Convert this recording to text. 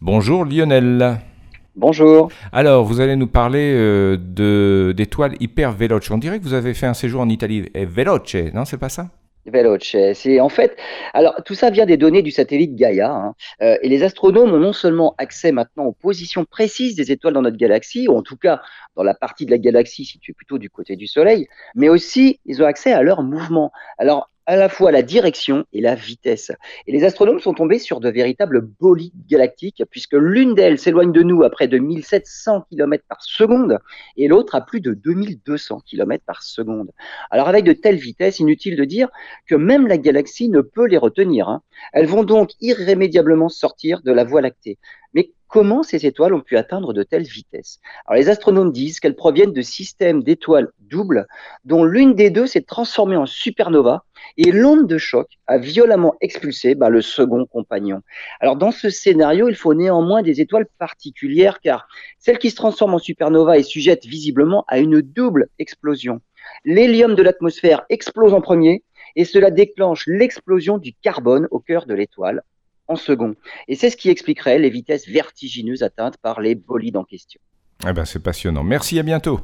Bonjour Lionel. Bonjour. Alors, vous allez nous parler euh, de d'étoiles hyper veloce. On dirait que vous avez fait un séjour en Italie. Et veloce, non, c'est pas ça? Veloce. C'est en fait, alors tout ça vient des données du satellite Gaia, hein. Euh, et les astronomes ont non seulement accès maintenant aux positions précises des étoiles dans notre galaxie, ou en tout cas dans la partie de la galaxie située plutôt du côté du Soleil, mais aussi ils ont accès à leur mouvement. Alors à la fois la direction et la vitesse. Et les astronomes sont tombés sur de véritables bolides galactiques, puisque l'une d'elles s'éloigne de nous à près de 1700 km par seconde, et l'autre à plus de 2200 km par seconde. Alors avec de telles vitesses, inutile de dire que même la galaxie ne peut les retenir. Hein. Elles vont donc irrémédiablement sortir de la Voie lactée. Comment ces étoiles ont pu atteindre de telles vitesses les astronomes disent qu'elles proviennent de systèmes d'étoiles doubles dont l'une des deux s'est transformée en supernova et l'onde de choc a violemment expulsé bah, le second compagnon. Alors dans ce scénario, il faut néanmoins des étoiles particulières car celle qui se transforme en supernova est sujette visiblement à une double explosion. L'hélium de l'atmosphère explose en premier et cela déclenche l'explosion du carbone au cœur de l'étoile en second. Et c'est ce qui expliquerait les vitesses vertigineuses atteintes par les bolides en question. Eh ben, c'est passionnant. Merci, à bientôt.